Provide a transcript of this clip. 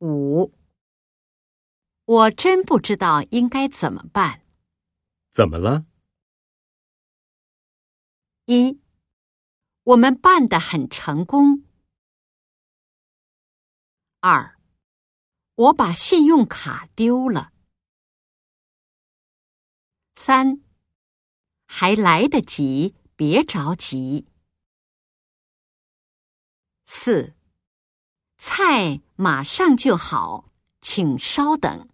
五，我真不知道应该怎么办。怎么了？一，我们办的很成功。二，我把信用卡丢了。三，还来得及，别着急。四，菜马上就好，请稍等。